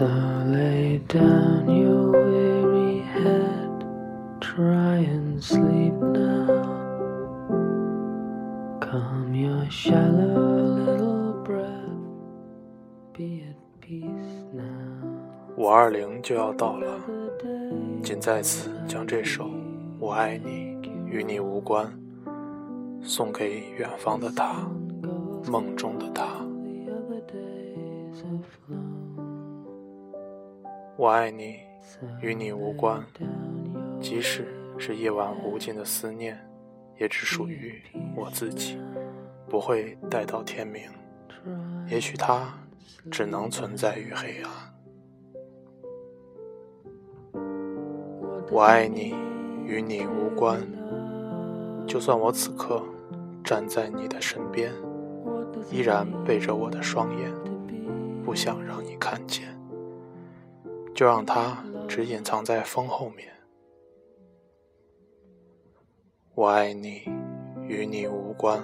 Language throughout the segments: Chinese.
down your weary head. Try and sleep now. Calm your shallow little breath. Be at peace now. 五二零就要到了，仅在此将这首《我爱你与你无关》送给远方的他，梦中的他。我爱你与你无关，即使是夜晚无尽的思念，也只属于我自己，不会待到天明。也许它只能存在于黑暗。我爱你，与你无关。就算我此刻站在你的身边，依然背着我的双眼，不想让你看见，就让它只隐藏在风后面。我爱你，与你无关。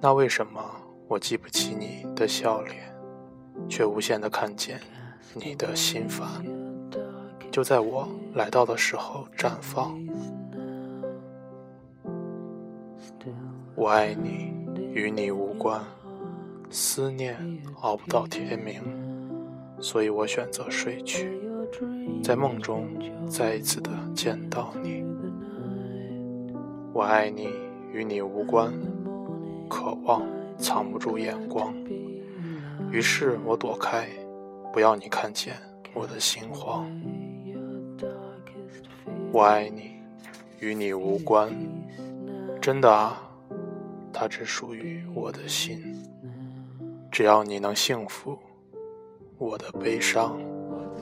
那为什么我记不起你的笑脸，却无限的看见你的心烦？就在我来到的时候绽放。我爱你，与你无关。思念熬不到天明，所以我选择睡去，在梦中再一次的见到你。我爱你，与你无关。渴望藏不住眼光，于是我躲开，不要你看见我的心慌。我爱你，与你无关。真的啊，它只属于我的心。只要你能幸福，我的悲伤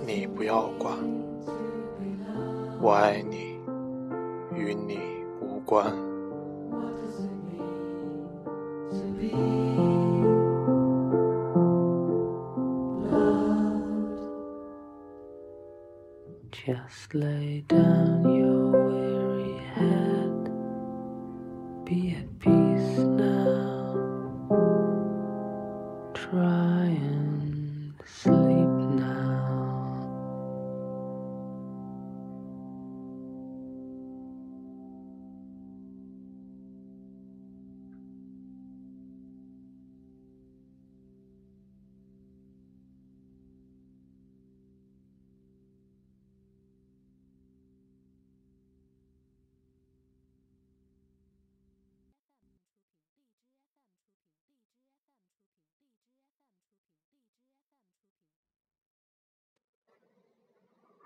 你不要管。我爱你，与你无关。Just lay down your weary head. Be at peace now. Try and Bye.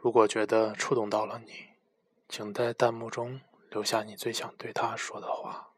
如果觉得触动到了你，请在弹幕中留下你最想对他说的话。